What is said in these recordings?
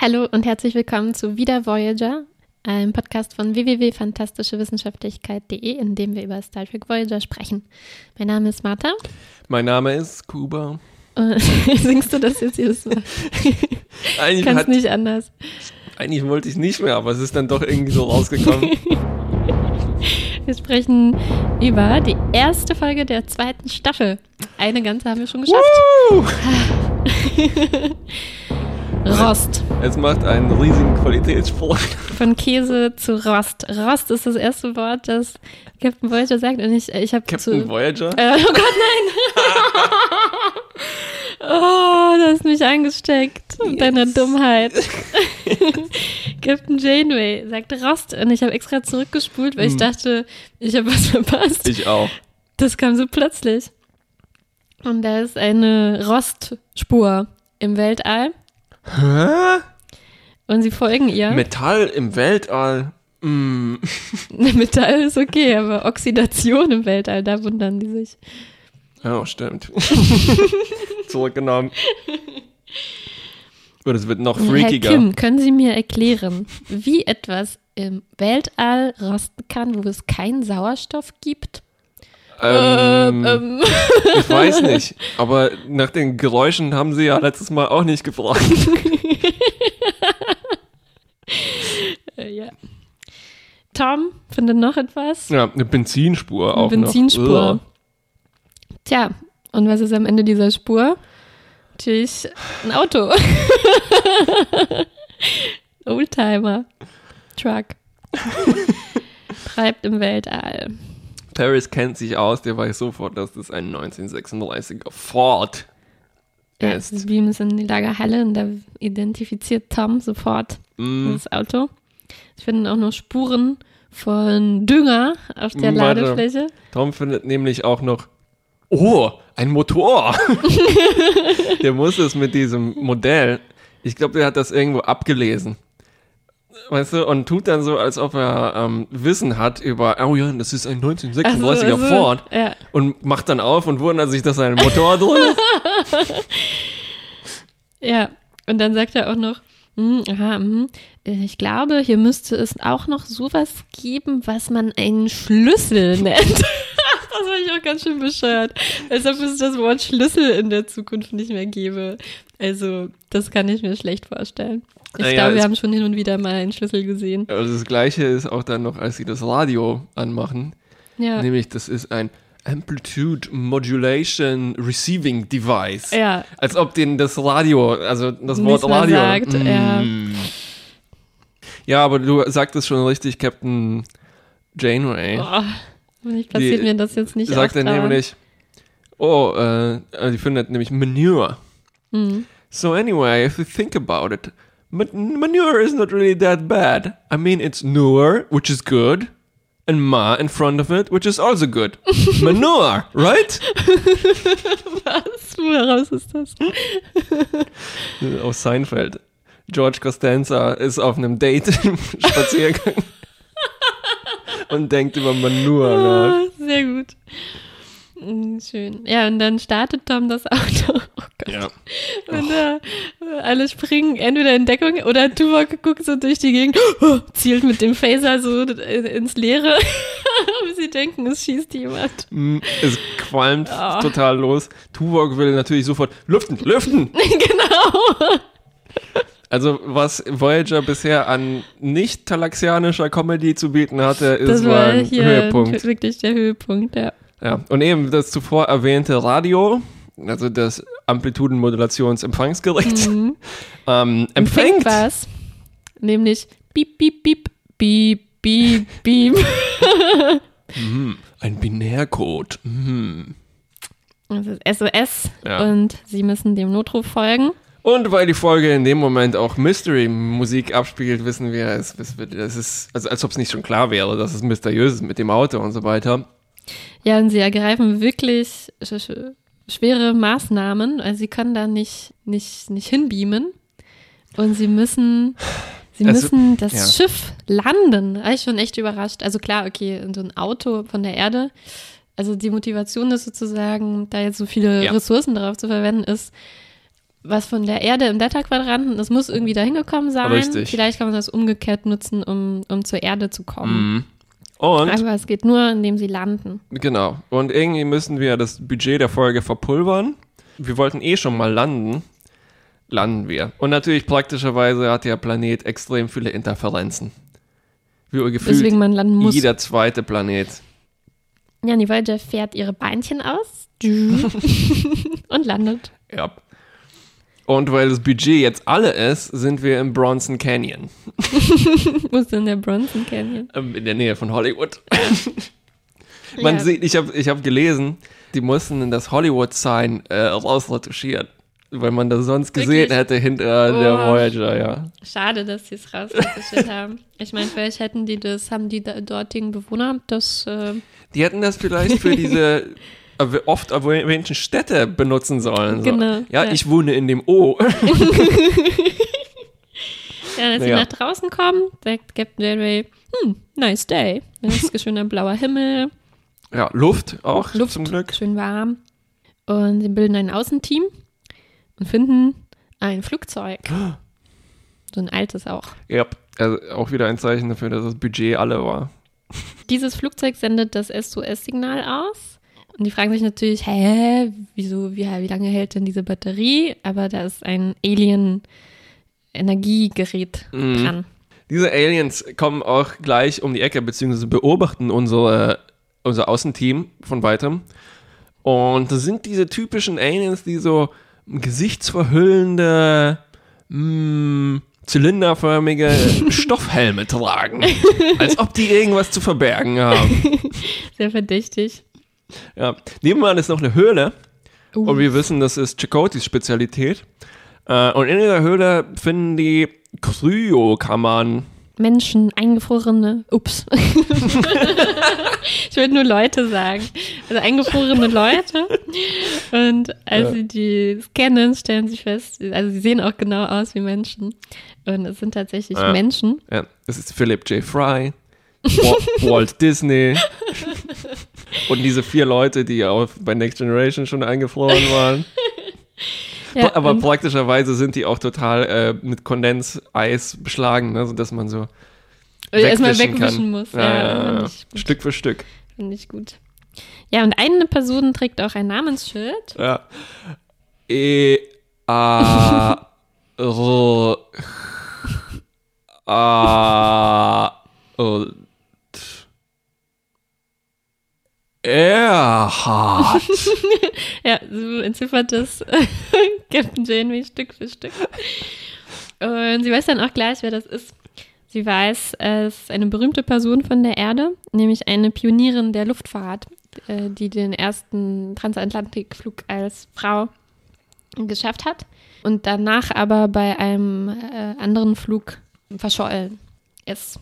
Hallo und herzlich willkommen zu Wieder Voyager, einem Podcast von www.fantastischewissenschaftlichkeit.de, in dem wir über Star Trek Voyager sprechen. Mein Name ist Martha. Mein Name ist Kuba. Singst du das jetzt jedes Mal? Eigentlich, Kannst hat, nicht anders. eigentlich wollte ich nicht mehr, aber es ist dann doch irgendwie so rausgekommen. Wir sprechen über die erste Folge der zweiten Staffel. Eine ganze haben wir schon geschafft. Rost. Es macht einen riesigen Qualitätssprung. Von Käse zu Rost. Rost ist das erste Wort, das Captain Voyager sagt. Und ich, ich habe Captain zu. Voyager? Äh, oh Gott, nein! oh, du hast mich angesteckt. Mit deiner Yes. Dummheit. Captain Janeway sagt Rost. Und ich habe extra zurückgespult, weil ich Hm. dachte, ich habe was verpasst. Ich auch. Das kam so plötzlich. Und da ist eine Rostspur im Weltall. Hä? Und sie folgen ihr. Metall im Weltall. Mm. Metall ist okay, aber Oxidation im Weltall, da wundern die sich. Oh, stimmt. Zurückgenommen. Und es wird noch Herr freakiger. Kim, können Sie mir erklären, wie etwas im Weltall rosten kann, wo es keinen Sauerstoff gibt? Ähm, ähm. Ich weiß nicht, aber nach den Geräuschen haben sie ja letztes Mal auch nicht gefragt. Ja. Tom findet noch etwas. Ja, eine Benzinspur Eine auch Benzinspur. noch. Tja, und was ist am Ende dieser Spur? Natürlich ein Auto. Oldtimer. Truck. Treibt im Weltall. Paris kennt sich aus, der weiß sofort, dass das ein 1936er Ford Ja, ist. beamen es in die Lagerhalle und da identifiziert Tom sofort Mm, das Auto. Ich finde auch noch Spuren von Dünger auf der Warte. Ladefläche. Tom findet nämlich auch noch, oh, ein Motor. der muss es mit diesem Modell, ich glaube, der hat das irgendwo abgelesen. Weißt du, und tut dann so, als ob er ähm, Wissen hat über, oh ja, das ist ein 1936er Ach so, also, Ford. Ja. Und macht dann auf und wundert sich, dass ein Motor drin ist. Ja, und dann sagt er auch noch, hm, aha, hm, äh, ich glaube, hier müsste es auch noch sowas geben, was man einen Schlüssel nennt. das war ich auch ganz schön bescheuert. Als ob es das Wort Schlüssel in der Zukunft nicht mehr gäbe. Also, das kann ich mir schlecht vorstellen. Ich Naja, glaube, wir haben schon hin und wieder mal einen Schlüssel gesehen. Also das gleiche ist auch dann noch, als sie das Radio anmachen. Ja. Nämlich, das ist ein Amplitude Modulation Receiving Device. Ja, Als ob denen das Radio, also das Nicht Wort Radio. sagt, ja. Ja, aber du sagtest schon richtig, Captain Janeway. boah, hoffentlich passiert mir das jetzt nicht sagt er nämlich, oh, äh, die findet nämlich Manure. Hm. So anyway, if you think about it, ma- manure is not really that bad. I mean, it's newer, which is good, and ma in front of it, which is also good. manure, right? Was? Woraus ist das? Aus Seinfeld. George Costanza ist auf einem Date im Spaziergang und denkt über Manure nach. Ah, Sehr gut. Mm, Schön. Ja, und dann startet Tom das Auto. Oh Gott. Ja. Und äh, alle springen entweder in Deckung oder Tuvok guckt so durch die Gegend, oh, zielt mit dem Phaser so in- ins Leere. Wie sie denken, es schießt jemand. Mm, Es qualmt Ah. total los. Tuvok will natürlich sofort lüften, lüften. genau. Also was Voyager bisher an nicht talaxianischer Comedy zu bieten hatte, ist Das war war ein hier Höhepunkt. wirklich der Höhepunkt, ja. Ja. Und eben das zuvor erwähnte Radio, also das Amplitudenmodulationsempfangsgerät, Mhm. ähm, Empfängt empfängt. was. Nämlich piep, piep, piep, piep, piep, piep. Mhm, ein Binärcode. Mhm. Das ist SOS Ja. und sie müssen dem Notruf folgen. Und weil die Folge in dem Moment auch Mystery-Musik abspielt, wissen wir, es, es es ist, also als ob es nicht schon klar wäre, dass es mysteriös ist mit dem Auto und so weiter. Ja, und sie ergreifen wirklich sch sch schwere Maßnahmen. Also sie können da nicht, nicht, nicht hinbeamen. Und sie müssen, sie Also, müssen das ja. Schiff landen. Da war ich schon echt überrascht. Also klar, okay, so ein Auto von der Erde. Also die Motivation ist sozusagen, da jetzt so viele Ja. Ressourcen darauf zu verwenden, ist, was von der Erde im Delta-Quadranten. Das muss irgendwie dahin gekommen sein. Richtig. Vielleicht kann man das umgekehrt nutzen, um, um zur Erde zu kommen. Mhm. Und Aber es geht nur, indem sie landen. Genau. Und irgendwie müssen wir das Budget der Folge verpulvern. Wir wollten eh schon mal landen. Landen wir. Und natürlich praktischerweise hat der Planet extrem viele Interferenzen. Wie gefühlt Deswegen man landen muss. jeder zweite Planet. Ja, die Voyager fährt ihre Beinchen aus und landet. Ja. Und weil das Budget jetzt alle ist, sind wir im Bronson Canyon. Wo ist denn der Bronson Canyon? ähm, In der Nähe von Hollywood. Man Ja. sieht, ich habe ich hab gelesen, die mussten das Hollywood-Sign äh, rausretuschieren. Weil man das sonst gesehen Wirklich? hätte hinter der Oh. Voyager, ja. Schade, dass sie es rausgestellt haben. Ich meine, vielleicht hätten die das, haben die da, dortigen Bewohner das, äh, Die hätten das vielleicht für diese oft erwähnten Städte benutzen sollen. So. Genau, Ja, ja. ich wohne in dem O. ja, als sie Ja. nach draußen kommen, sagt Captain Janeway, hm, nice day. Es ist schöner blauer Himmel, ja, Luft auch Luft, zum Glück. schön warm. Und sie bilden ein Außenteam und finden ein Flugzeug. So ein altes auch. Ja, also auch wieder ein Zeichen dafür, dass das Budget alle war. Dieses Flugzeug sendet das SOS-Signal aus. Und die fragen sich natürlich, hä, wieso, wie, wie lange hält denn diese Batterie? Aber da ist ein Alien-Energiegerät Mhm. dran. Diese Aliens kommen auch gleich um die Ecke, beziehungsweise beobachten unsere, unser Außenteam von weitem. Und das sind diese typischen Aliens, die so gesichtsverhüllende, mh, zylinderförmige Stoffhelme tragen. Als ob die irgendwas zu verbergen haben. Sehr verdächtig. Ja. Nebenan ist noch eine Höhle. Uh, Und wir wissen, das ist Chakotis Spezialität. Äh, und in dieser Höhle finden die Kryokammern. Menschen, eingefrorene, ups. ich würde nur Leute sagen. Also eingefrorene Leute. Und als Ja. sie die scannen, stellen sie fest, also sie sehen auch genau aus wie Menschen. Und es sind tatsächlich Ja. Menschen. Ja, das ist Philip J. Fry, Wa- Walt Disney und diese vier Leute, die auch bei Next Generation schon eingefroren waren. Ja, Aber praktischerweise sind die auch total äh, mit Kondenseis beschlagen, ne, sodass man so Oder erstmal wegwischen wegwischen muss. Ja, ja. Stück für Stück. Finde ich gut. Ja, und eine Person trägt auch ein Namensschild. Ja. E A R A und Erhard. Ja, so entziffert das Captain Janeway Stück für Stück. Und sie weiß dann auch gleich, wer das ist. Sie weiß, es ist eine berühmte Person von der Erde, nämlich eine Pionierin der Luftfahrt, äh, die den ersten Transatlantikflug als Frau geschafft hat und danach aber bei einem äh, anderen Flug verschollen ist.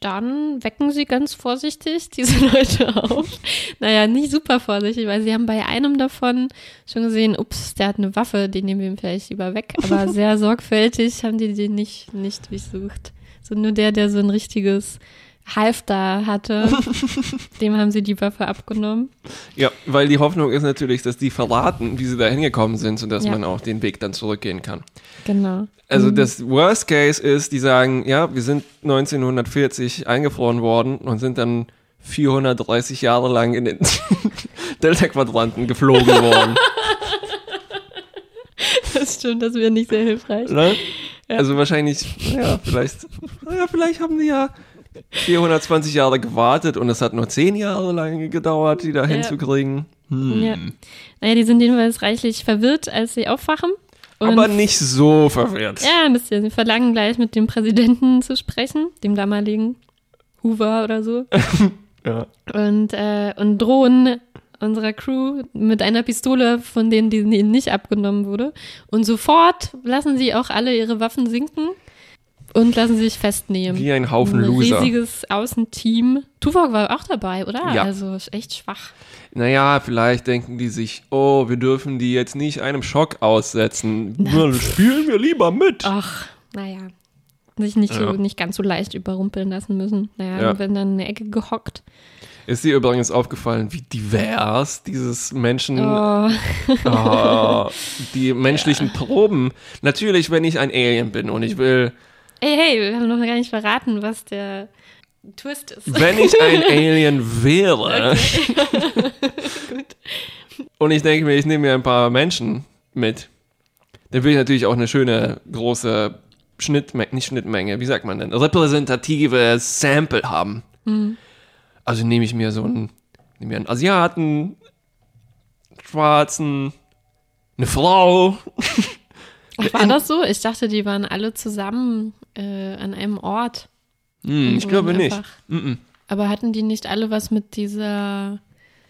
Dann wecken sie ganz vorsichtig diese Leute auf. Naja, nicht super vorsichtig, weil sie haben bei einem davon schon gesehen, ups, der hat eine Waffe, den nehmen wir ihm vielleicht lieber weg. Aber sehr sorgfältig haben die den nicht, nicht durchsucht. So nur der, der so ein richtiges Halfter hatte, dem haben sie die Waffe abgenommen. Ja, weil die Hoffnung ist natürlich, dass die verraten, wie sie da hingekommen sind, sodass Ja. man auch den Weg dann zurückgehen kann. Genau. Also das Worst Case ist, die sagen, ja, wir sind 1940 eingefroren worden und sind dann 430 Jahre lang in den Delta-Quadranten geflogen worden. Das stimmt, das wäre nicht sehr hilfreich. Ne? Ja. Also wahrscheinlich, ja, vielleicht, ja, vielleicht haben die ja 420 Jahre gewartet und es hat nur 10 Jahre lang gedauert, die da hinzukriegen. Hm. Ja. Naja, die sind jedenfalls reichlich verwirrt, als sie aufwachen. Aber nicht so verwirrt. Ja, ein bisschen. Sie verlangen gleich mit dem Präsidenten zu sprechen, dem damaligen Hoover oder so. Ja. Und, äh, und drohen unserer Crew mit einer Pistole, von denen die ihnen nicht abgenommen wurde. Und sofort lassen sie auch alle ihre Waffen sinken und lassen sich festnehmen. Wie ein Haufen ein Loser. riesiges Außenteam. Tuvok war auch dabei, oder? Ja. Also echt schwach. Naja, vielleicht denken die sich, oh, wir dürfen die jetzt nicht einem Schock aussetzen. Na, spielen wir lieber mit. Ach, naja. Sich nicht, Ja. so, nicht ganz so leicht überrumpeln lassen müssen. Naja, Ja. und werden dann in eine Ecke gehockt. Ist dir übrigens aufgefallen, wie divers dieses Menschen, Oh, oh, die menschlichen Proben. Natürlich, wenn ich ein Alien bin und ich will, ey, hey, wir haben noch gar nicht verraten, was der Twist ist. wenn ich ein Alien wäre Gut. und ich denke mir, ich nehme mir ein paar Menschen mit, dann will ich natürlich auch eine schöne, große Schnittmenge, nicht Schnittmenge, wie sagt man denn, repräsentative Sample haben. Also nehme ich mir so einen, nehme mir einen Asiaten, Schwarzen, eine Frau. Ach, war das so? Ich dachte, die waren alle zusammen äh, an einem Ort. Hm, ich glaube nicht. einfach- Mm-mm. Aber hatten die nicht alle was mit dieser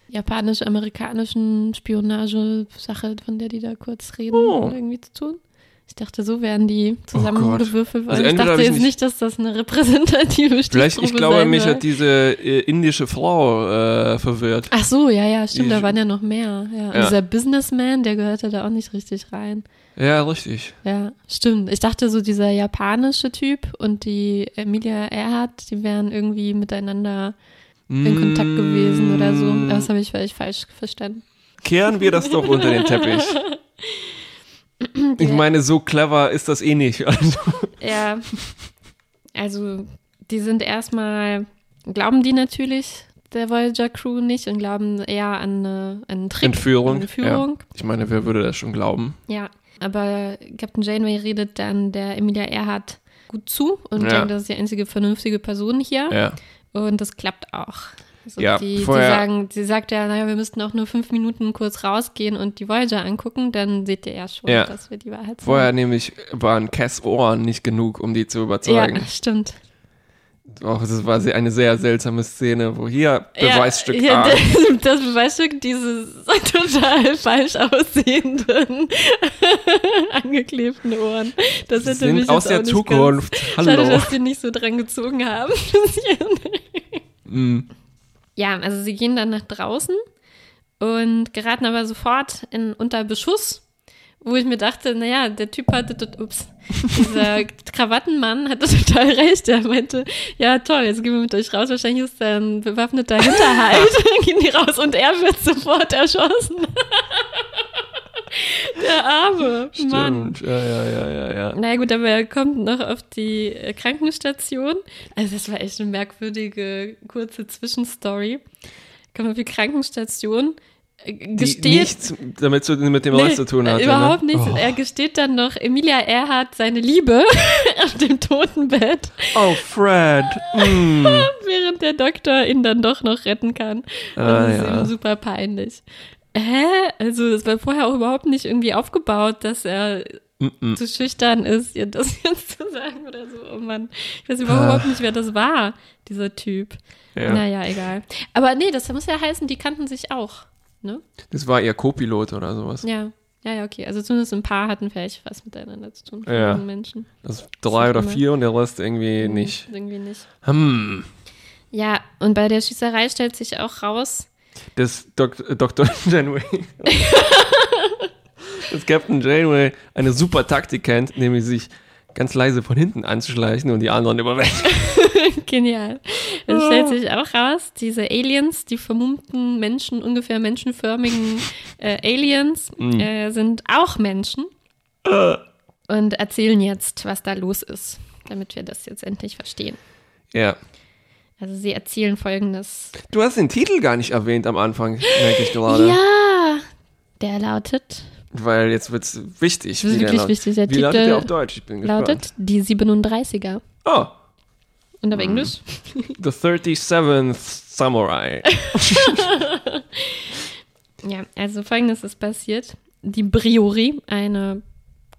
japanisch-amerikanischen Spionage-Sache, von der die da kurz reden, Oh. irgendwie zu tun? Ich dachte, so werden die zusammengewürfelt. Also worden. ich dachte ich jetzt nicht- dass das eine repräsentative Vielleicht, ich Stichprobe glaube, mich hat diese äh, indische Frau äh, verwirrt. Ach so, ja, ja, stimmt, Die- da waren ja noch mehr. Ja. Ja. Dieser Businessman, der gehörte da auch nicht richtig rein. Ja, richtig. Ja, stimmt. Ich dachte so, dieser japanische Typ und die Emilia Earhart, die wären irgendwie miteinander in Kontakt gewesen oder so. Mm. Aber Das habe ich völlig falsch verstanden. Kehren wir das doch unter den Teppich. Ich meine, so clever ist das eh nicht. Also, Ja, also die sind erstmal, glauben die natürlich der Voyager Crew nicht und glauben eher an, eine, an einen Trick. Entführung. An Entführung. Ich meine, wer würde das schon glauben? Ja. Aber Captain Janeway redet dann der Emilia Earhart gut zu und Ja. denkt, das ist die einzige vernünftige Person hier. Ja. Und das klappt auch. Also Ja, die, die sagen, sie sagt ja, naja, wir müssten auch nur fünf Minuten kurz rausgehen und die Voyager angucken, dann seht ihr ja schon, Ja. dass wir die Wahrheit sagen. Vorher nämlich waren Cass Ohren nicht genug, um die zu überzeugen. Ja, stimmt. Auch das war eine sehr seltsame Szene, wo hier Beweisstück ja, A. ja, Das Beweisstück dieses total falsch aussehenden angeklebten Ohren. Das hätte mich sind aus jetzt der Zukunft. Ganz, schade, Hallo. dass die nicht so dran gezogen haben. Mm. ja, also sie gehen dann nach draußen und geraten aber sofort in, unter Beschuss, wo ich mir dachte, naja, der Typ hatte, ups, dieser Krawattenmann hatte total recht. Er meinte, ja toll, jetzt gehen wir mit euch raus, wahrscheinlich ist da ein bewaffneter Hinterhalt. dann gehen die raus und er wird sofort erschossen. der arme Mann. Stimmt. Ja, ja, ja, ja, ja. Na ja, gut, aber er kommt noch auf die äh, Krankenstation. Also das war echt eine merkwürdige kurze Zwischenstory. Kommt auf die Krankenstation, äh, Die gesteht nichts damit zu, mit dem Nee, zu tun hatte. Überhaupt ne? nichts. Oh. Er gesteht dann noch Emilia Earhart seine Liebe auf dem Totenbett, Oh, Fred. Mm. während der Doktor ihn dann doch noch retten kann. Ah, das ist ja. ihm super peinlich. Hä? Also es war vorher auch überhaupt nicht irgendwie aufgebaut, dass er Mm-mm. zu schüchtern ist, ihr das jetzt zu sagen oder so. Oh Mann, ich weiß Ah. überhaupt nicht, wer das war, dieser Typ. Ja. Naja, egal. Aber nee, das muss ja heißen, die kannten sich auch. Ne? Das war ihr Co-Pilot oder sowas. Ja. Ja, ja, okay. Also zumindest ein paar hatten vielleicht was miteinander zu tun. von Ja. Menschen. Das drei oder immer. vier und der Rest irgendwie Hm, nicht. Irgendwie nicht. Hm. Ja, und bei der Schießerei stellt sich auch raus, Das Dok Dr. Janeway. dass Captain Janeway eine super Taktik kennt, nämlich sich ganz leise von hinten anzuschleichen und die anderen überwältigen. genial. Es stellt sich auch raus, diese Aliens, die vermummten Menschen, ungefähr menschenförmigen äh, Aliens, Mhm. äh, sind auch Menschen und erzählen jetzt, was da los ist, damit wir das jetzt endlich verstehen. Ja. Also sie erzählen folgendes. Du hast den Titel gar nicht erwähnt am Anfang, merke ich gerade. Ja, der lautet, Weil jetzt wird es wichtig. Das ist wirklich laut- wichtig. Der Wie lautet der auf Deutsch? Ich bin gespannt. lautet die 37er. Oh, Und auf Englisch? The 37th Samurai. Ja, also folgendes ist passiert. Die Briori, eine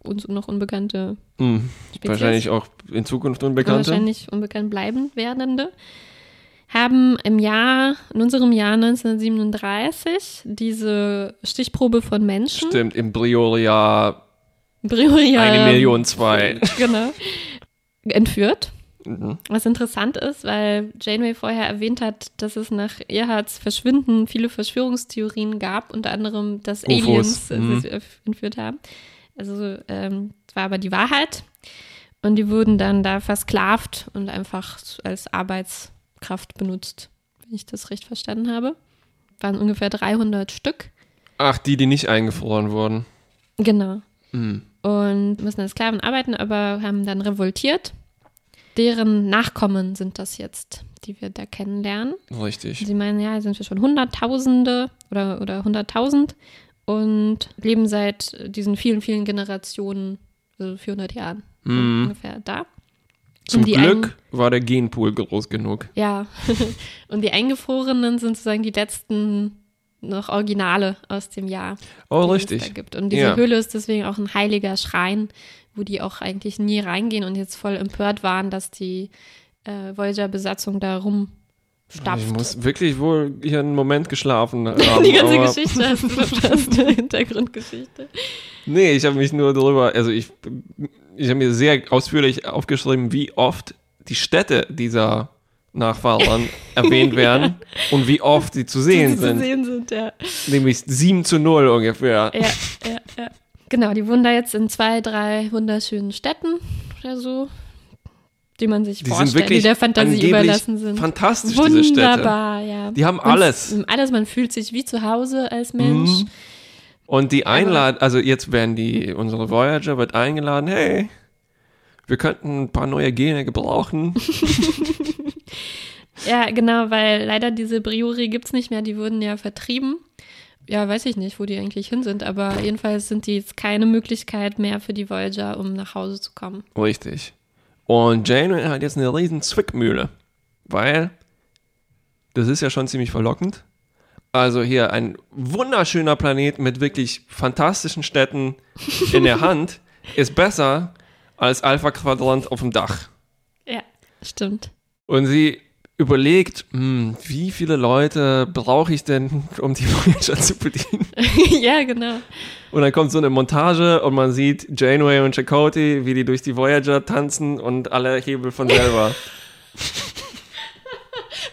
uns noch unbekannte Hm. Wahrscheinlich auch in Zukunft Unbekannte. wahrscheinlich unbekannt bleiben werdende, haben im Jahr, in unserem Jahr 1937 diese Stichprobe von Menschen, Stimmt, im Brioria Brioria, eine Million zwei. genau, entführt. Mhm. Was interessant ist, weil Janeway vorher erwähnt hat, dass es nach Earhards Verschwinden viele Verschwörungstheorien gab, unter anderem, dass UFOs, Aliens mhm. sie entführt haben. Also, ähm, war aber die Wahrheit. Und die wurden dann da versklavt und einfach als Arbeitskraft benutzt. wenn ich das recht verstanden habe. Waren ungefähr 300 Stück. Ach, die, die nicht eingefroren wurden. Genau. Hm. Und müssen als Sklaven arbeiten, aber haben dann revoltiert. Deren Nachkommen sind das jetzt, die wir da kennenlernen. Richtig. Sie meinen, ja, sind wir schon Hunderttausende oder, oder Hunderttausend und leben seit diesen vielen, vielen Generationen, also 400 Jahren Mhm. ungefähr da. Zum Glück war der Genpool groß genug. Ja, und die Eingefrorenen sind sozusagen die letzten noch Originale aus dem Jahr, Oh, die es da richtig. gibt. Und diese Ja. Höhle ist deswegen auch ein heiliger Schrein, wo die auch eigentlich nie reingehen und jetzt voll empört waren, dass die äh, Voyager-Besatzung da Ich rumstapft. muss wirklich wohl hier einen Moment geschlafen haben. die ganze Geschichte hast du verpasst, die Hintergrundgeschichte. Nee, ich habe mich nur darüber, also ich, ich habe mir sehr ausführlich aufgeschrieben, wie oft die Städte dieser Nachfahren erwähnt werden und wie oft sie zu sehen die zu sind. sehen sind, ja. Nämlich 7 zu 0 ungefähr. Ja, ja, ja. Genau, die wohnen da jetzt in zwei, drei wunderschönen Städten oder so, die man sich Die vorstellt, die der Fantasie überlassen sind. fantastisch, diese Städte. Wunderbar, ja. Die haben alles. Alles, man fühlt sich wie zu Hause als Mensch. Mhm. Und die einladen, also jetzt werden die, unsere Voyager wird eingeladen, hey, wir könnten ein paar neue Gene gebrauchen. Ja, genau, weil leider diese Briori gibt's nicht mehr, die wurden ja vertrieben. Ja, weiß ich nicht, wo die eigentlich hin sind, aber jedenfalls sind die jetzt keine Möglichkeit mehr für die Voyager, um nach Hause zu kommen. Richtig. Und Janeway hat jetzt eine riesen Zwickmühle, weil das ist ja schon ziemlich verlockend. Also hier ein wunderschöner Planet mit wirklich fantastischen Städten in der Hand ist besser als Alpha Quadrant auf dem Dach. Ja, stimmt. Und sie überlegt, hm, wie viele Leute brauche ich denn, um die Voyager zu bedienen? ja, genau. Und dann kommt so eine Montage und man sieht Janeway und Chakotay, wie die durch die Voyager tanzen und alle Hebel von selber.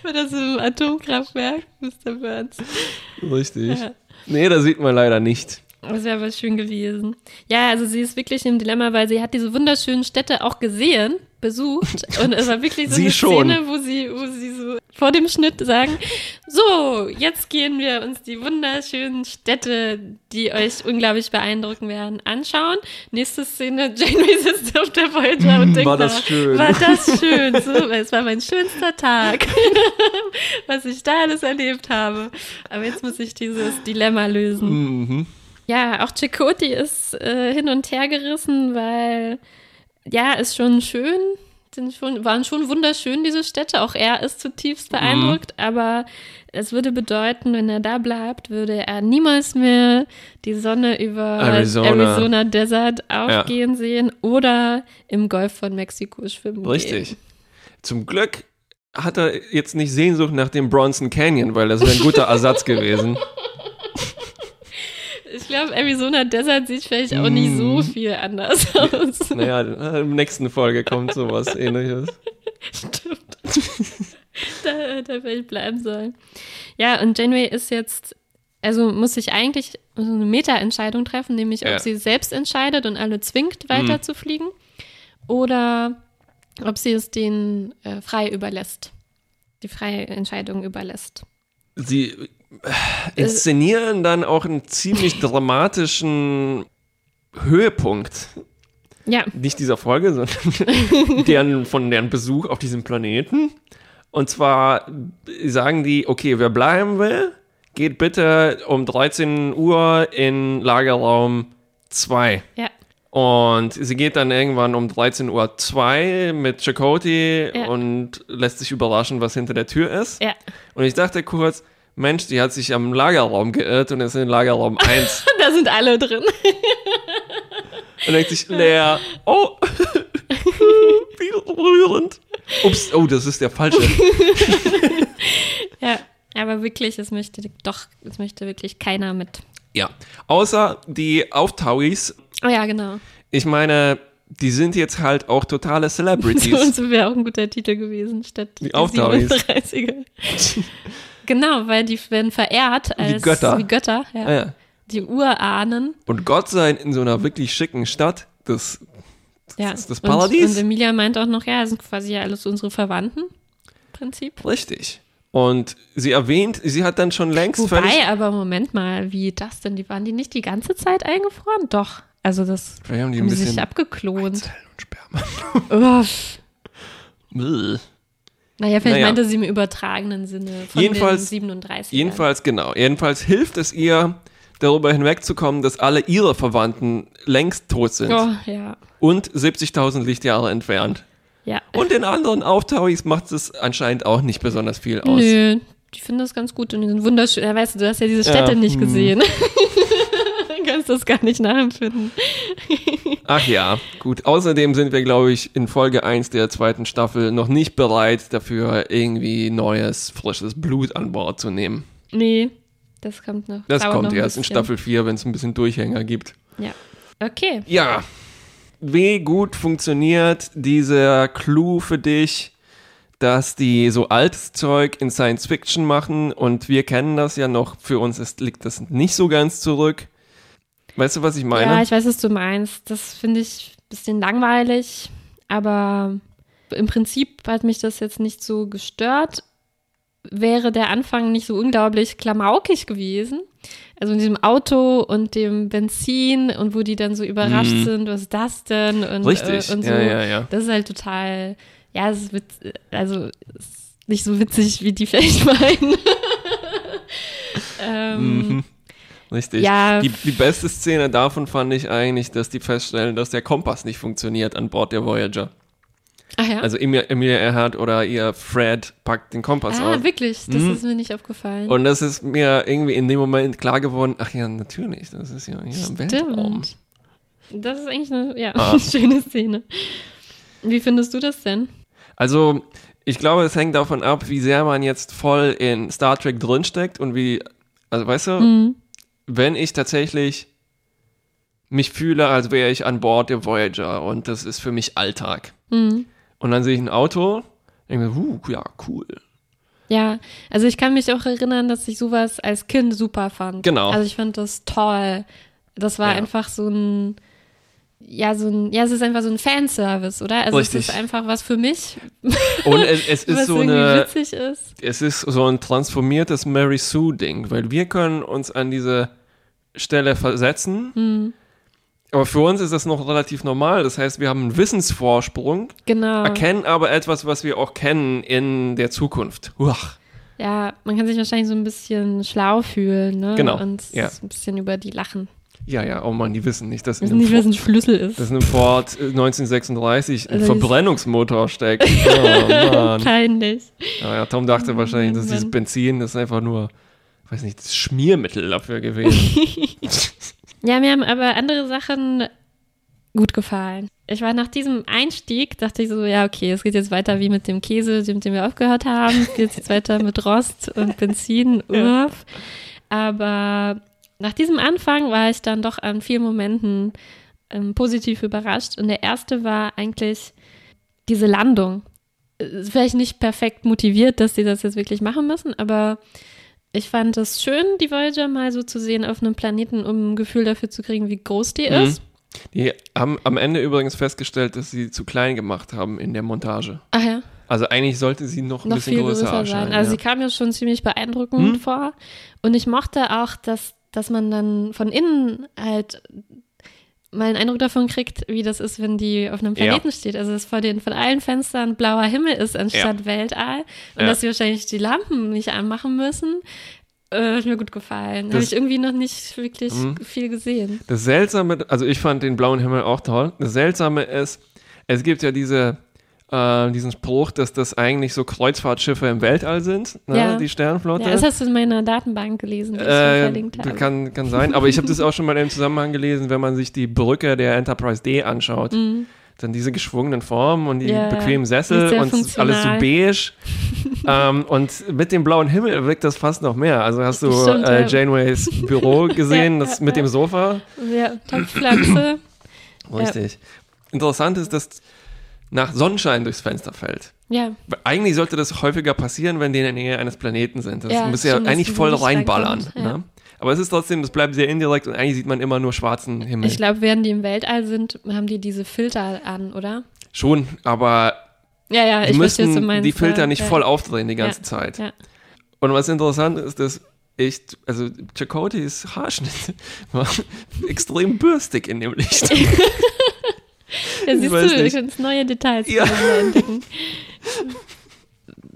War das im Atomkraftwerk, Mr. Burns? Richtig. Ja. Nee, das sieht man leider nicht. Das wäre aber schön gewesen. Ja, also sie ist wirklich im Dilemma, weil sie hat diese wunderschönen Städte auch gesehen, besucht. Und es war wirklich so eine schon. Szene, wo sie, wo sie so vor dem Schnitt sagen, so, jetzt gehen wir uns die wunderschönen Städte, die euch unglaublich beeindrucken werden, anschauen. Nächste Szene, Janeway sitzt auf der Voyager und denkt war das nach, schön. War das schön. So, es war mein schönster Tag, was ich da alles erlebt habe. Aber jetzt muss ich dieses Dilemma lösen. Mhm. Ja, auch Chakotay ist äh, hin und her gerissen, weil ja, ist schon schön, sind schon, waren schon wunderschön, diese Städte. Auch er ist zutiefst beeindruckt, aber es würde bedeuten, wenn er da bleibt, würde er niemals mehr die Sonne über Arizona. Arizona Desert aufgehen sehen oder im Golf von Mexiko schwimmen Richtig. gehen. Zum Glück hat er jetzt nicht Sehnsucht nach dem Bronson Canyon, weil das wäre ein guter Ersatz gewesen. Ich glaube, Arizona Desert sieht vielleicht auch nicht so viel anders aus. Naja, in der nächsten Folge kommt sowas ähnliches. Stimmt. da hätte er vielleicht bleiben sollen. Ja, und Janeway ist jetzt, also muss sich eigentlich so eine Meta-Entscheidung treffen, nämlich Ja. ob sie selbst entscheidet und alle zwingt, weiter Mhm. zu fliegen oder ob sie es denen äh, frei überlässt. Die freie Entscheidung überlässt. Sie äh, inszenieren dann auch einen ziemlich dramatischen Höhepunkt. Ja, Nicht dieser Folge, sondern deren, von deren Besuch auf diesem Planeten. Und zwar sagen die, okay, wer bleiben will, geht bitte um 13 Uhr in Lagerraum 2. ja, Und sie geht dann irgendwann um 13.02 Uhr mit Chakotay Ja. und lässt sich überraschen, was hinter der Tür ist. ja. Und ich dachte kurz, Mensch, die hat sich am Lagerraum geirrt und ist in Lagerraum 1. Da sind alle drin. und denkt sich, leer, oh, wie rührend. Ups, oh, das ist der falsche. Ja, aber wirklich, es möchte doch, es möchte wirklich keiner mit. Ja, außer die Auftauis. Oh ja, genau. Ich meine, die sind jetzt halt auch totale So, Celebrities. so wäre auch ein guter Titel gewesen, statt Die Auftauis. 37er. genau, weil die werden verehrt als Götter. Wie Götter ja. Ah, ja. Die Urahnen. Und Gott sei in so einer wirklich schicken Stadt, das, Ja. ist das Und, Paradies. und Emilia meint auch noch, ja, das sind quasi ja alles unsere Verwandten. im Prinzip. Richtig. Und sie erwähnt, sie hat dann schon längst Wobei, völlig. aber Moment mal, wie das denn? Die waren die nicht die ganze Zeit eingefroren? Doch. Also das Vielleicht haben die ein haben sie sich bisschen abgeklont. Zellen und Sperma. Oh. Naja, vielleicht Naja. meinte sie im übertragenen Sinne von Jedenfalls- den 37. Jedenfalls, genau. Jedenfalls hilft es ihr, darüber hinwegzukommen, dass alle ihre Verwandten längst tot sind Oh, ja. und 70.000 Lichtjahre entfernt. Ja. Und den anderen Auftauis macht es anscheinend auch nicht besonders viel aus. Nö, die finden das ganz gut und die sind wunderschön. Ja, weißt du, du hast ja diese Ja, Städte nicht hm. gesehen. du kannst das gar nicht nachempfinden. Ach ja, gut. Außerdem sind wir, glaube ich, in Folge 1 der zweiten Staffel noch nicht bereit, dafür irgendwie neues, frisches Blut an Bord zu nehmen. Nee, das kommt noch. Das dauert noch kommt ein erst in. Staffel 4, wenn es ein bisschen Durchhänger gibt. Ja. Okay. Ja, wie gut funktioniert dieser Clou für dich, dass die so altes Zeug in Science Fiction machen und wir kennen das ja noch, für uns ist, liegt das nicht so ganz zurück. Weißt du, was ich meine? Ja, ich weiß, was du meinst. Das finde ich ein bisschen langweilig, aber im Prinzip hat mich das jetzt nicht so gestört. Wäre der Anfang nicht so unglaublich klamaukig gewesen. Also in diesem Auto und dem Benzin und wo die dann so überrascht Mhm. sind, was ist das denn? Und, Richtig, äh, und so. ja, ja, ja. Das ist halt total, ja, es ist witz, also ist nicht so witzig, wie die vielleicht meinen. ähm, Mhm. Richtig. Ja. Die, die beste Szene davon fand ich eigentlich, dass die feststellen, dass der Kompass nicht funktioniert an Bord der Voyager. Ach ja. Also Emilia, Emilia Earhart oder ihr Fred packt den Kompass ah, aus. wirklich, das Mhm. ist mir nicht aufgefallen. Und das ist mir irgendwie in dem Moment klar geworden, ach ja, natürlich, das ist ja hier im Weltraum. Das ist eigentlich eine ja, Ah. schöne Szene. Wie findest du das denn? Also, ich glaube, es hängt davon ab, wie sehr man jetzt voll in Star Trek drinsteckt und wie, also weißt du, Mhm. wenn ich tatsächlich mich fühle, als wäre ich an Bord der Voyager und das ist für mich Alltag. Mhm. Und dann sehe ich ein Auto, denke mir, uh, ja, cool. Ja, also ich kann mich auch erinnern, dass ich sowas als Kind super fand. Genau. Also ich fand das toll. Das war Ja. einfach so ein, ja, so ein, ja, es ist einfach so ein Fanservice, oder? Also Richtig. es ist einfach was für mich, Und es, es ist so eine, witzig ist. es ist so ein transformiertes Mary Sue-Ding, weil wir können uns an diese Stelle versetzen. Hm. Aber für uns ist das noch relativ normal. Das heißt, wir haben einen Wissensvorsprung, Genau. erkennen aber etwas, was wir auch kennen in der Zukunft. Uach. Ja, man kann sich wahrscheinlich so ein bisschen schlau fühlen, ne? Genau, Und ja. ein bisschen über die lachen. Ja, ja, oh Mann, die wissen nicht, dass Wissen nicht, was ein Schlüssel ist. dass in einem Ford äh, 1936 ein Also Verbrennungsmotor steckt. Oh Mann. Peinlich. Ja, ja, Tom dachte wahrscheinlich, dass dieses. Benzin das ist einfach nur, weiß nicht, das Schmiermittel dafür gewesen. Ja, mir haben aber andere Sachen gut gefallen. Ich war nach diesem Einstieg, dachte ich so, ja, okay, es geht jetzt weiter wie mit dem Käse, mit dem wir aufgehört haben. Es geht jetzt weiter mit Rost und Benzin. Ja. Aber nach diesem Anfang war ich dann doch an vielen Momenten ähm, positiv überrascht. Und der erste war eigentlich diese Landung. Ist vielleicht nicht perfekt motiviert, dass sie das jetzt wirklich machen müssen, aber ich fand es schön, die Voyager mal so zu sehen auf einem Planeten, um ein Gefühl dafür zu kriegen, wie groß die Mhm. ist. Die haben am Ende übrigens festgestellt, dass sie zu klein gemacht haben in der Montage. Ach ja, Also eigentlich sollte sie noch ein noch bisschen viel größer, größer, sein. Also sie ja. kam mir schon ziemlich beeindruckend Mhm. vor. Und ich mochte auch, dass, dass man dann von innen halt mal einen Eindruck davon kriegt, wie das ist, wenn die auf einem Ja. Planeten steht. Also dass vor den von allen Fenstern blauer Himmel ist anstatt Weltall. Und Ja. dass sie wahrscheinlich die Lampen nicht anmachen müssen. Äh, hat mir gut gefallen. Habe ich irgendwie noch nicht wirklich Mhm. viel gesehen. Das Seltsame, also ich fand den blauen Himmel auch toll. Das Seltsame ist, es gibt ja diese, äh, diesen Spruch, dass das eigentlich so Kreuzfahrtschiffe im Weltall sind, ne? Ja. die Sternflotte. Ja, das hast du in meiner Datenbank gelesen, die ich Äh, verlinkt habe. kann, kann sein, aber ich habe das auch schon mal im Zusammenhang gelesen, wenn man sich die Brücke der Enterprise D anschaut. Mhm. Dann diese geschwungenen Formen und die Ja, bequemen Sessel und alles so funktional. beige. ähm, und mit dem blauen Himmel wirkt das fast noch mehr. Also hast du Stimmt, äh, ja. Janeways Büro gesehen, Ja, das ja, mit dem Sofa? Ja, Topfpflanze. Richtig. Interessant ist, dass nach Sonnenschein durchs Fenster fällt. ja, Eigentlich sollte das häufiger passieren, wenn die in der Nähe eines Planeten sind. Das Ja, muss ja eigentlich voll reinballern. ja. Ne? Aber es ist trotzdem, das bleibt sehr indirekt und eigentlich sieht man immer nur schwarzen Himmel. ich glaube, während die im Weltall sind, haben die diese Filter an, oder? Schon, aber Ja, ja, die ich müssen meinst. die Filter ja, nicht ja. voll aufdrehen die ganze Zeit. ja. Und was interessant ist, dass echt, also Chakotys Haarschnitt war extrem bürstig in dem Licht. Ja, siehst du, nicht. ganz neue Details Ja. entdecken.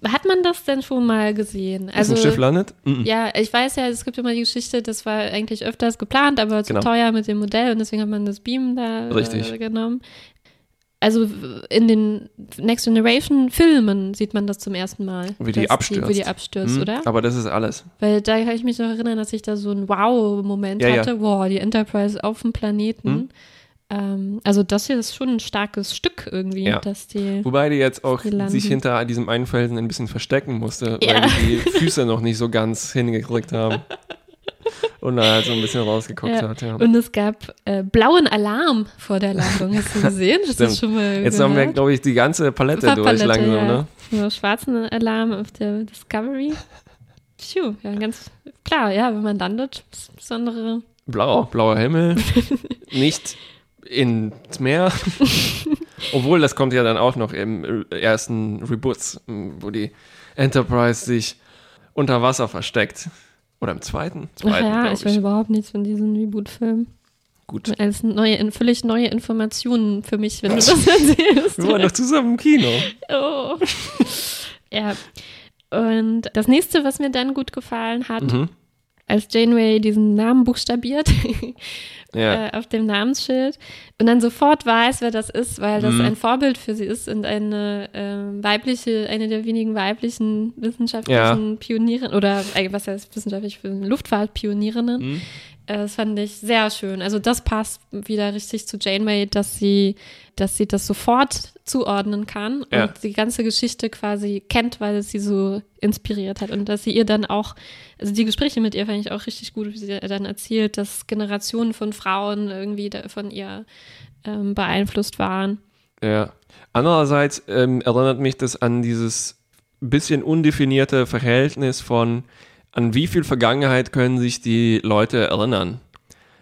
Hat man das denn schon mal gesehen? Also, ein Schiff landet? Mhm. Ja, ich weiß ja, es gibt immer die Geschichte, das war eigentlich öfters geplant, aber zu Genau. teuer mit dem Modell und deswegen hat man das Beam da Richtig. Äh, genommen. Also in den Next Generation Filmen sieht man das zum ersten Mal. Wie die abstürzt. wie die abstürzt, Mhm. oder? Aber das ist alles. Weil da kann ich mich noch erinnern, dass ich da so einen Wow-Moment Ja, ja. hatte. Wow, die Enterprise auf dem Planeten. Mhm. Ähm, also das hier ist schon ein starkes Stück irgendwie, Ja. dass die. Wobei die jetzt auch Die sich hinter diesem einen Felsen ein bisschen verstecken musste, Ja. weil die die Füße noch nicht so ganz hingekriegt haben. Und da halt so ein bisschen rausgeguckt Ja. hat, ja. Und es gab äh, blauen Alarm vor der Landung. Hast du gesehen? Das Stimmt. schon mal Jetzt haben wir, gehört? glaube ich, die ganze Palette durch langsam, ja. ne? So schwarzen Alarm auf der Discovery. Phew, ja, ganz klar, ja, wenn man landet, ist besondere. Blau, blauer Himmel. nicht ins Meer. Obwohl, das kommt ja dann auch noch im ersten Reboots, wo die Enterprise sich unter Wasser versteckt. Oder im zweiten? Ach Zweiten, ja, glaub ich weiß überhaupt nichts von diesen Reboot-Filmen. Gut. Alles neue, völlig neue Informationen für mich, wenn du das erzählst. Wir waren doch zusammen im Kino. Oh. ja. Und das nächste, was mir dann gut gefallen hat, Mhm. Als Janeway diesen Namen buchstabiert Ja. äh, auf dem Namensschild und dann sofort weiß, wer das ist, weil das Mhm. ein Vorbild für sie ist und eine ähm, weibliche, eine der wenigen weiblichen wissenschaftlichen Pionierinnen oder äh, was heißt wissenschaftlich für Luftfahrtpionierinnen. Mhm. Äh, Das fand ich sehr schön. Also das passt wieder richtig zu Janeway, dass sie, dass sie das sofort zuordnen kann Ja. und die ganze Geschichte quasi kennt, weil es sie so inspiriert hat und dass sie ihr dann auch, also die Gespräche mit ihr fand ich auch richtig gut, wie sie dann erzählt, dass Generationen von Frauen irgendwie von ihr ähm, beeinflusst waren. Ja. Andererseits ähm, erinnert mich das an dieses bisschen undefinierte Verhältnis von, an wie viel Vergangenheit können sich die Leute erinnern.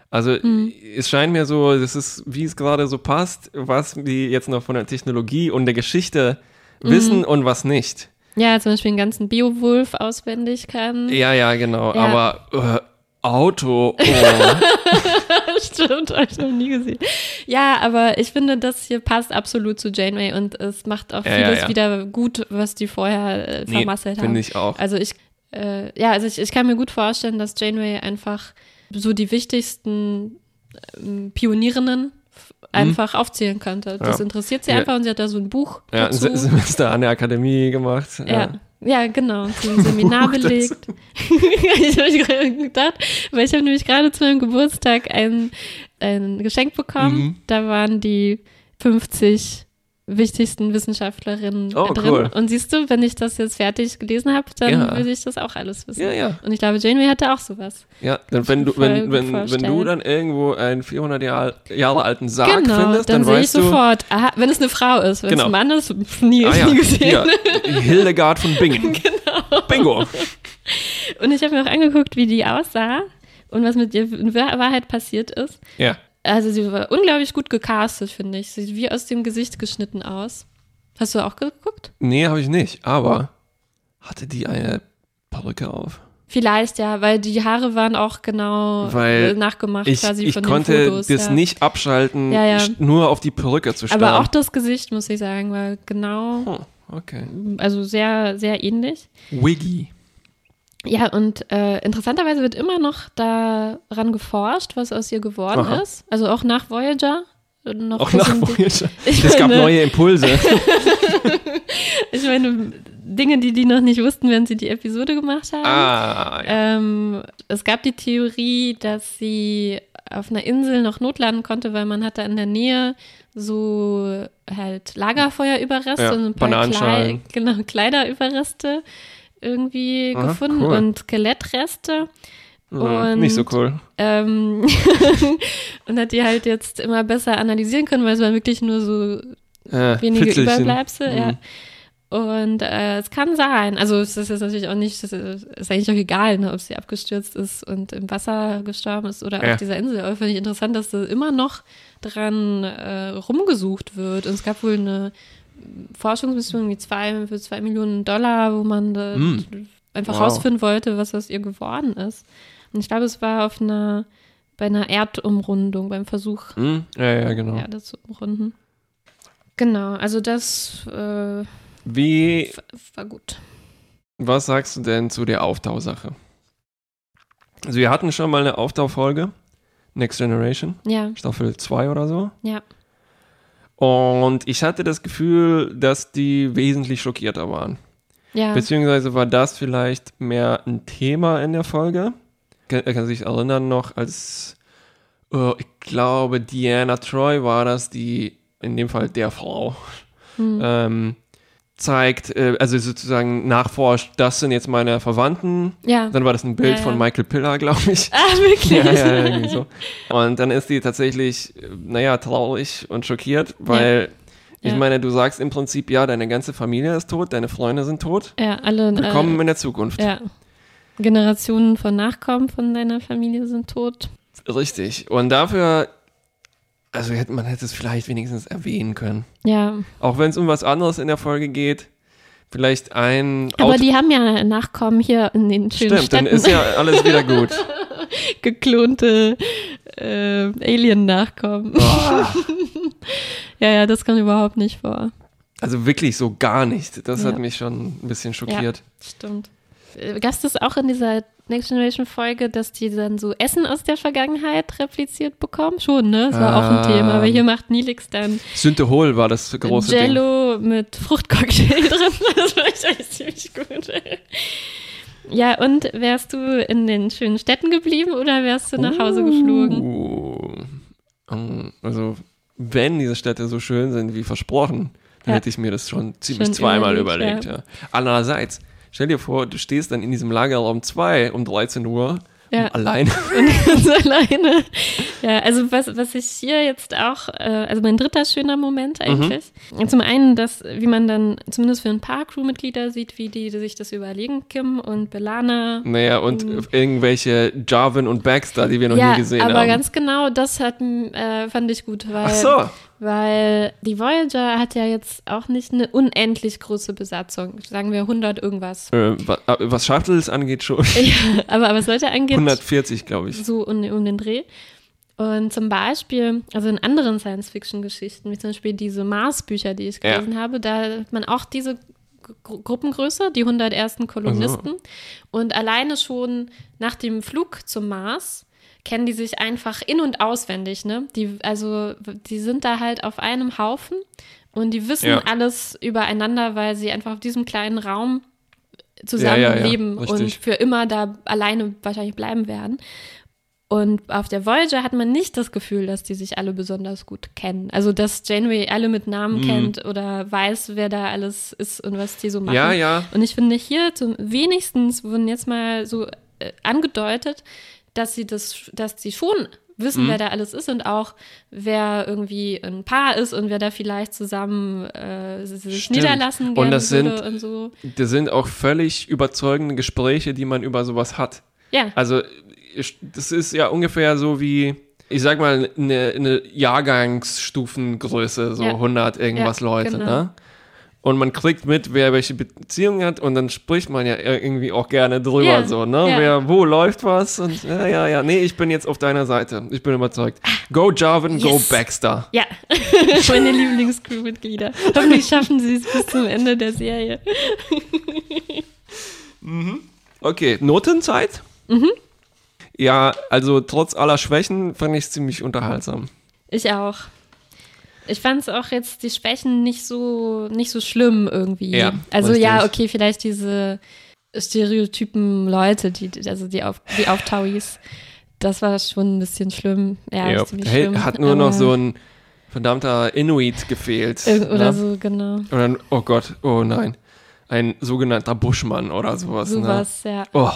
Also es scheint mir so, das ist, wie es gerade so passt, was die jetzt noch von der Technologie und der Geschichte wissen und was nicht. Ja, zum Beispiel den ganzen Beowulf auswendig kann. Ja, ja, genau. Ja. Aber äh, Auto, oh. Stimmt, habe ich noch nie gesehen. Ja, aber ich finde, das hier passt absolut zu Janeway und es macht auch Ja, vieles ja. wieder gut, was die vorher äh, nee, vermasselt haben. finde ich auch. Also ich, äh, ja, also ich, ich kann mir gut vorstellen, dass Janeway einfach so die wichtigsten ähm, Pionierinnen f- einfach aufzählen könnte. Das Ja. interessiert sie Ja. einfach und sie hat da so ein Buch Ja, ein dazu. Se- Semester an der Akademie gemacht. Ja. Ja, genau. So ein Seminar belegt. ich habe gerade gedacht, weil ich habe nämlich gerade zu meinem Geburtstag ein, ein Geschenk bekommen. Mhm. Da waren die 50 wichtigsten Wissenschaftlerinnen Oh, drin. cool. Und siehst du, wenn ich das jetzt fertig gelesen habe, dann Ja. würde ich das auch alles wissen. Ja, ja. Und ich glaube, Janeway hatte auch sowas. Ja, dann wenn du, wenn, wenn, wenn du dann irgendwo einen 400 Jahre, Jahre alten Sarg genau, findest, dann, dann, sehe ich sofort, aha, wenn es eine Frau ist, wenn es Genau. ein Mann ist, nie, ah ja, nie gesehen. hier, Hildegard von Bingen. Genau. Bingo. Und ich habe mir auch angeguckt, wie die aussah und was mit ihr in Wahr- Wahrheit passiert ist. Ja. Also sie war unglaublich gut gecastet, finde ich. Sieht wie aus dem Gesicht geschnitten aus. Hast du auch geguckt? Nee, habe ich nicht, aber hatte die eine Perücke auf? Vielleicht, ja, weil die Haare waren auch genau Weil nachgemacht Ich, quasi ich von konnte den Fotos. das ja. nicht abschalten, Ja, ja. nur auf die Perücke zu starren. Aber auch das Gesicht, muss ich sagen, war genau, Oh, okay. also sehr, sehr ähnlich. Wiggy. Ja, und äh, interessanterweise wird immer noch daran geforscht, was aus ihr geworden Aha. ist. Also auch nach Voyager. Noch Auch nach Voyager. Ich Es gab neue Impulse. Ich meine, Dinge, die die noch nicht wussten, wenn sie die Episode gemacht haben. ah, ja. Ähm, es gab die Theorie, dass sie auf einer Insel noch notlanden konnte, weil man hatte in der Nähe so halt Lagerfeuerüberreste Ja, und ein paar Klei genau, Kleiderüberreste irgendwie Aha, gefunden cool. und Skelettreste. Und- nicht so cool. Ähm, und hat die halt jetzt immer besser analysieren können, weil es waren wirklich nur so Äh, wenige Fitzelchen. Überbleibsel, ja. Mhm. Und äh, es kann sein, also es ist jetzt natürlich auch nicht, es ist eigentlich auch egal, ne, ob sie abgestürzt ist und im Wasser gestorben ist oder Ja. auf dieser Insel. Aber finde ich interessant, dass da immer noch dran äh, rumgesucht wird. Und es gab wohl eine Forschungsmission wie zwei, für zwei Millionen Dollar, wo man Mm. einfach Wow. rausfinden wollte, was aus ihr geworden ist. Und ich glaube, es war auf einer, bei einer Erdumrundung, beim Versuch, Hm? Ja, ja, genau. Erde zu umrunden. Genau, also das äh, Wie, war gut. was sagst du denn zu der Auftausache? Also wir hatten schon mal eine Auftaufolge, Next Generation, Ja, Staffel 2 oder so. ja. Und ich hatte das Gefühl, dass die wesentlich schockierter waren. Ja, Beziehungsweise war das vielleicht mehr ein Thema in der Folge. Kann, kann sich erinnern noch, als äh, ich glaube, Diana Troy war das, die in dem Fall der Frau Hm. ähm, zeigt, äh, also sozusagen nachforscht, das sind jetzt meine Verwandten. ja. Dann war das ein Bild Ja, ja. von Michael Piller, glaube ich. Ah, wirklich? Ja, ja, irgendwie so. Und dann ist die tatsächlich, äh, naja, traurig und schockiert, weil ich Ja. meine, du sagst im Prinzip, ja, deine ganze Familie ist tot, deine Freunde sind tot. Ja, alle. Willkommen Äh, in der Zukunft. ja. Generationen von Nachkommen von deiner Familie sind tot. Richtig. Und dafür, also hätte, man hätte es vielleicht wenigstens erwähnen können. Ja, Auch wenn es um was anderes in der Folge geht. Vielleicht ein aber Auto- die haben ja Nachkommen hier in den schönen Stimmt, dann Städten. ist ja alles wieder gut. geklonte äh, Alien-Nachkommen. Ja, ja, das kommt überhaupt nicht vor. Also wirklich so gar nicht. Das Ja. hat mich schon ein bisschen schockiert. Stimmt. Äh, Gast ist auch in dieser Next Generation Folge, dass die dann so Essen aus der Vergangenheit repliziert bekommen? Schon, ne? Das war auch ein Ähm. Thema. Aber hier macht Nilix dann Synthehol war das große Ding. Jello mit Fruchtcocktail drin. Das war echt eigentlich ziemlich gut. Ja, und wärst du in den schönen Städten geblieben oder wärst du nach Hause geflogen? Uh, ähm, also, wenn diese Städte so schön sind wie versprochen, dann Ja. hätte ich mir das schon ziemlich Schon zweimal überlegt, überlegt. Ja. Andererseits, stell dir vor, du stehst dann in diesem Lagerraum 2 um 13 Uhr Ja. alleine. ganz alleine. Ja, also was, was ich hier jetzt auch, äh, also mein dritter schöner Moment eigentlich. Zum einen, dass, wie man dann zumindest für ein paar Crewmitglieder sieht, wie die, sich das überlegen, Kim und Belana. Naja, und irgendwelche Jarvin und Baxter, die wir noch Mhm. ja, nie gesehen aber haben. ganz genau, das hat, äh, fand ich gut, weil, Ach so. Weil die Voyager hat ja jetzt auch nicht eine unendlich große Besatzung. Sagen wir 100 irgendwas. Äh, äh, was Shuttles angeht, schon ja, aber was Leute angeht, 140, glaube ich. so um, um den Dreh. Und zum Beispiel, also in anderen Science-Fiction-Geschichten, wie zum Beispiel diese Mars-Bücher, die ich Ja. gelesen habe, da hat man auch diese Gru Gruppengröße, die 100 ersten Kolonisten. Und alleine schon nach dem Flug zum Mars kennen die sich einfach in- und auswendig, ne? Die, also, die sind da halt auf einem Haufen und die wissen Ja. alles übereinander, weil sie einfach auf diesem kleinen Raum Ja, zusammen ja, ja, leben und für immer da alleine wahrscheinlich bleiben werden. Und auf der Voyager hat man nicht das Gefühl, dass die sich alle besonders gut kennen. Also, dass Janeway alle mit Namen Mhm. kennt oder weiß, wer da alles ist und was die so machen. Ja, ja. Und ich finde, hier zum wenigstens wurden jetzt mal so äh, angedeutet, dass sie das, dass sie schon wissen, Mhm. wer da alles ist und auch wer irgendwie ein Paar ist und wer da vielleicht zusammen äh, sich Stimmt. niederlassen Und das sind- und so. Das sind auch völlig überzeugende Gespräche, die man über sowas hat. Ja, Also, das ist ja ungefähr so wie, ich sag mal, eine, eine Jahrgangsstufengröße, so Ja. 100 irgendwas Ja, Leute, genau. ne? Und man kriegt mit, wer welche Beziehung hat und dann spricht man ja irgendwie auch gerne drüber, Ja, so, ne? ja. Wer, wo läuft was und ja, ja, ja, nee, ich bin jetzt auf deiner Seite. Ich bin überzeugt. Go Jarvin, go Yes. Baxter. ja. Meine Lieblingscrewmitglieder. Hoffentlich schaffen sie es bis zum Ende der Serie. Okay, Notenzeit? Mhm. Ja, also trotz aller Schwächen fand ich es ziemlich unterhaltsam. Ich auch. Ich fand es auch jetzt die Schwächen nicht so, nicht so schlimm irgendwie. Ja, also richtig. ja, okay, vielleicht diese Stereotypen Leute, die, also die, auf, die Auftauis, das war schon ein bisschen schlimm. Ja, Ja, schlimm. hat nur noch so ein verdammter Inuit gefehlt. Irg- Oder ne? so, genau. Oder ein, oh Gott, oh nein. Ein sogenannter Buschmann oder sowas. Sowas, ja. Ne? Oh,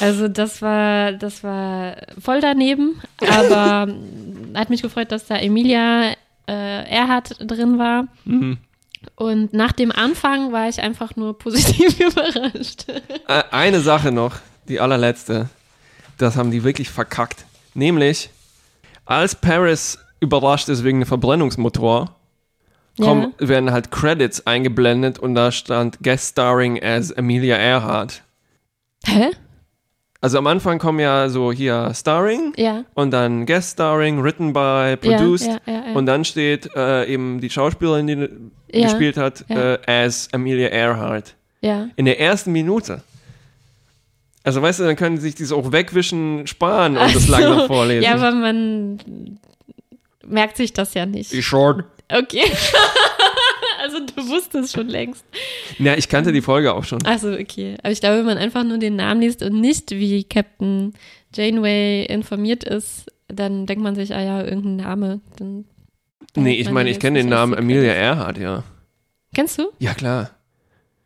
Also das war, das war voll daneben, aber hat mich gefreut, dass da Emilia äh, Erhard drin war. mhm. Und nach dem Anfang war ich einfach nur positiv überrascht. Eine Sache noch, die allerletzte. Das haben die wirklich verkackt. Nämlich, als Paris überrascht ist wegen dem Verbrennungsmotor, kommen, werden halt Credits eingeblendet und da stand Guest Starring as Amelia Earhart. Hä? Also am Anfang kommen ja so hier Starring Ja. und dann Guest Starring, Written by, Produced. Ja, ja, ja, ja. Und dann steht äh, eben die Schauspielerin, die Ja, gespielt hat, ja. äh, as Amelia Earhart. ja. In der ersten Minute. Also weißt du, dann können sie sich das auch wegwischen sparen und das Ach langsam vorlesen. Ja, aber man merkt sich das ja nicht. ich schon. Okay. also du wusstest schon längst. Ja, ich kannte die Folge auch schon. Also okay. Aber ich glaube, wenn man einfach nur den Namen liest und nicht wie Captain Janeway informiert ist, dann denkt man sich, ah ja, irgendein Name. Dann Nee, ich meine, ich kenne den Namen Amelia. Earhart, ja. Kennst du? Ja, klar.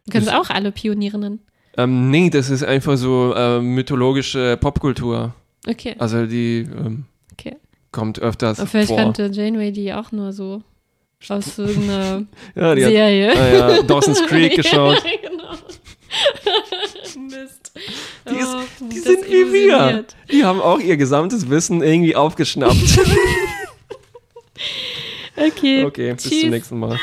Du kennst auch alle Pionierinnen. Ähm, nee, das ist einfach so äh, mythologische Popkultur. Okay. Also die ähm, Okay. kommt öfters Und vielleicht vor. kannte Janeway die auch nur so aus irgendeiner ja, die hat Serie. ah, ja, Dawson's Creek geschaut. Ja, genau. Mist. Die ist- Oh, Die sind wie wir. Die haben auch ihr gesamtes Wissen irgendwie aufgeschnappt. Okay. Okay, bis Tschüss. zum nächsten Mal.